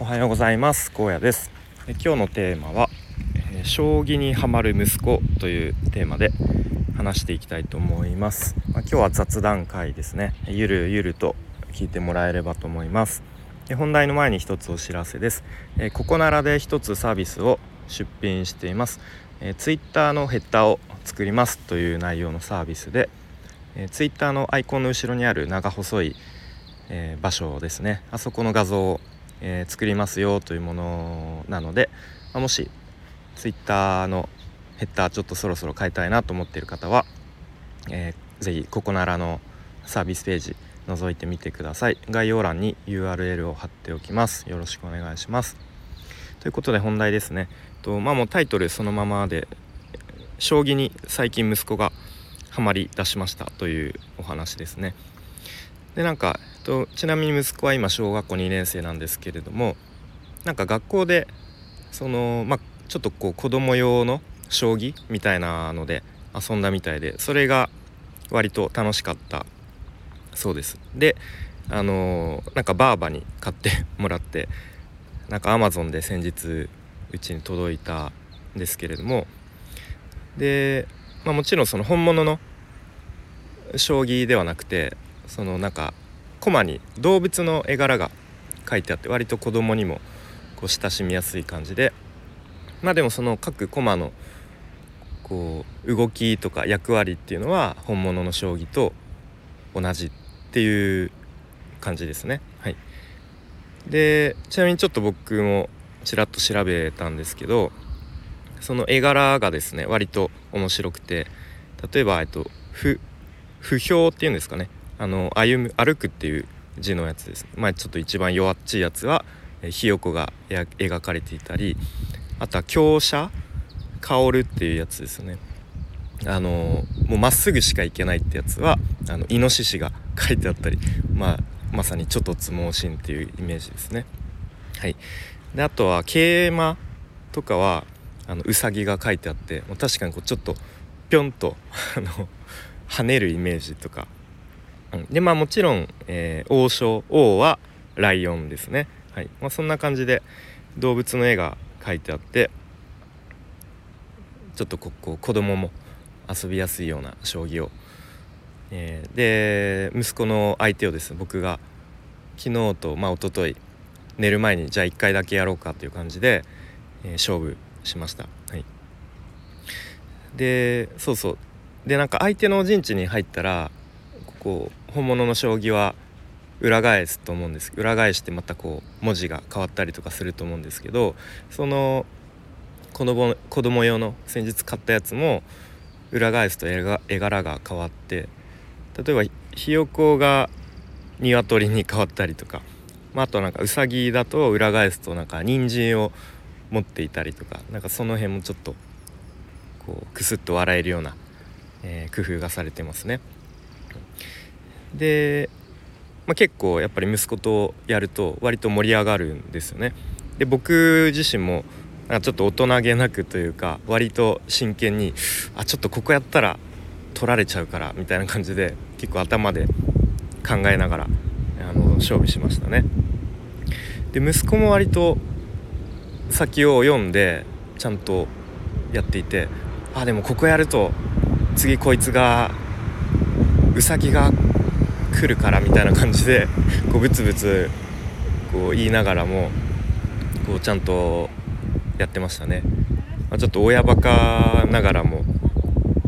おはようございます。高野です。え今日のテーマは、え将棋にはまる息子というテーマで話していきたいと思います、まあ、今日は雑談会ですね。ゆるゆると聞いてもらえればと思います。本題の前に一つお知らせです。えここならで一つサービスを出品しています。え Twitter のヘッダーを作りますという内容のサービスでえ Twitter のアイコンの後ろにある長細いえー、場所ですね。あそこの画像を、えー、作りますよというものなので、まあ、もし Twitter のヘッダーちょっとそろそろ変えたいなと思っている方は、えー、ぜひここならのサービスページ覗いてみてください。概要欄に URL を貼っておきます。よろしくお願いします。ということで本題ですね。とまあもうタイトルそのままで将棋に最近息子がハマり出しましたというお話ですね。でなんかとちなみに息子は今小学校2年生なんですけれどもなんか学校でそのまあちょっとこう子供用の将棋みたいなので遊んだみたいでそれが割と楽しかった。そうです。であのなんかバーバに買って もらってなんかアマゾンで先日うちに届いたんですけれどもで、まあ、もちろんその本物の将棋ではなくてそのなんかコマに動物の絵柄が書いてあって割と子供にもこう親しみやすい感じで。まあでもその各コマのこう動きとか役割っていうのは本物の将棋と同じっていう感じですね。はい、でちなみにちょっと僕もちらっと調べたんですけどその絵柄がですね割と面白くて例えば、えっと、不不評っていうんですかね。あの歩む歩くっていう字のやつです、ねまあ、ちょっと一番弱っちいやつはひよこが描かれていたりあとは強者薫っていうやつですね。あのもうまっすぐしか行けないってやつはあのイノシシが書いてあったり、まあ、まさにちょっと相撲心っていうイメージですね。はい、であとは桂馬とかはあのうさぎが書いてあってもう確かにこうちょっとぴょんとあの跳ねるイメージとかでまあもちろん、えー、王将王はライオンですね、はい。まあ、そんな感じで動物の絵が描いてあってちょっとここ子供も遊びやすいような将棋を、えー、で息子の相手をですね僕が昨日とまあ一昨日寝る前にじゃあ1回だけやろうかという感じで、えー、勝負しました。はい、でそうそう。でなんか相手の陣地に入ったらこう本物の将棋は裏返すと思うんです裏返してまたこう文字が変わったりとかすると思うんですけどその子供子供用の先日買ったやつも裏返すと絵柄が変わって例えばひよこが鶏に変わったりとか、まあ、あとなんかうさぎだと裏返すとなんか人参を持っていたりとかなんかその辺もちょっとこうクスッと笑えるような、えー、工夫がされてますね。で、まあ、結構やっぱり息子とやると割と盛り上がるんですよね。で僕自身もなんかちょっと大人げなくというか割と真剣にあちょっとここやったら取られちゃうからみたいな感じで結構頭で考えながらあの勝負しましたね。で息子も割と先を読んでちゃんとやっていてあでもここやると次こいつがウサギが来るからみたいな感じでこうブツブツこう言いながらもこうちゃんとやってましたね、まあ、ちょっと親バカながらも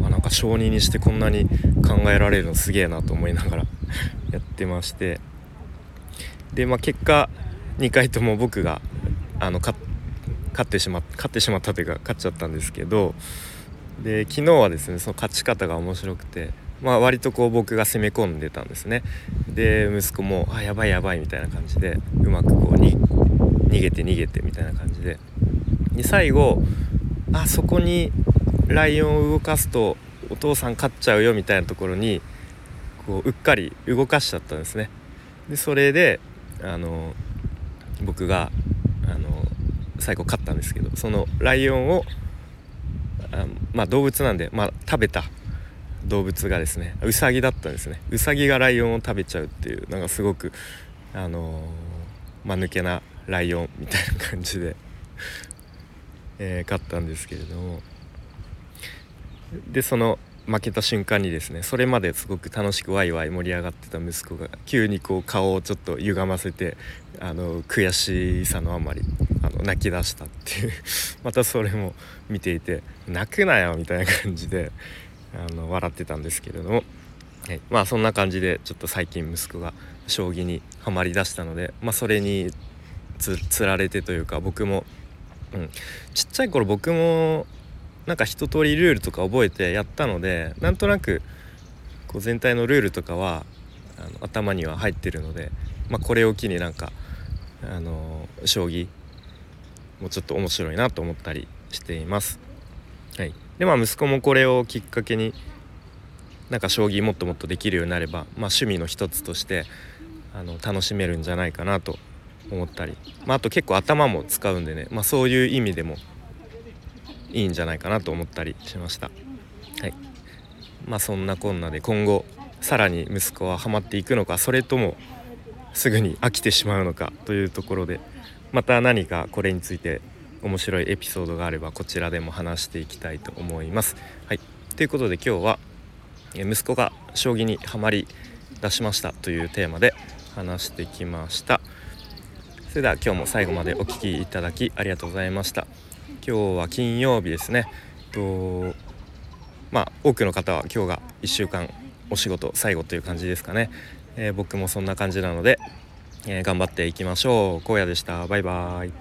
あなんか小児にしてこんなに考えられるのすげえなと思いながら やってまして。でまあ結果2回とも僕があの勝ってしまっ勝ってしまったというか勝っちゃったんですけど。で昨日はですねその勝ち方が面白くて。まあ、割とこう僕が攻め込んでたんですね。で息子も「あやばいやばい」みたいな感じでうまくこうに逃げて逃げてみたいな感じで。で最後あそこにライオンを動かすとお父さん勝っちゃうよみたいなところにこううっかり動かしちゃったんですね。でそれであの僕があの最後勝ったんですけどそのライオンをあまあ動物なんで、まあ、食べた動物がですねウサギだったんですね。ウサギがライオンを食べちゃうっていうなんかすごくあのー、間抜けなライオンみたいな感じで えー、勝ったんですけれども。でその負けた瞬間にですねそれまですごく楽しくワイワイ盛り上がってた息子が急にこう顔をちょっと歪ませてあの悔しさのあまりあの泣き出したっていう。またそれも見ていて泣くなよみたいな感じであの笑ってたんですけれども、はい、まあそんな感じでちょっと最近息子が将棋にはまりだしたので、まあ、それにつられてというか僕も、うん、ちっちゃい頃僕もなんか一通りルールとか覚えてやったのでなんとなくこう全体のルールとかはあの頭には入ってるので、まあ、これを機になんかあの将棋もうちょっと面白いなと思ったりしています。はい、でまあ息子もこれをきっかけになんか将棋もっともっとできるようになれば、まあ、趣味の一つとしてあの楽しめるんじゃないかなと思ったり、まあ、あと結構頭も使うんでね、まあ、そういう意味でもいいんじゃないかなと思ったりしました。はいまあ、そんなこんなで今後さらに息子はハマっていくのかそれともすぐに飽きてしまうのかというところでまた何かこれについて面白いエピソードがあればこちらでも話していきたいと思います。はい、ということで今日は息子が将棋にはまり出しましたというテーマで話してきました。それでは今日も最後までお聴きいただきありがとうございました。今日は金曜日ですねとまあ多くの方は今日が1週間お仕事最後という感じですかね、えー、僕もそんな感じなので、えー、頑張っていきましょう荒野でしたバイバーイ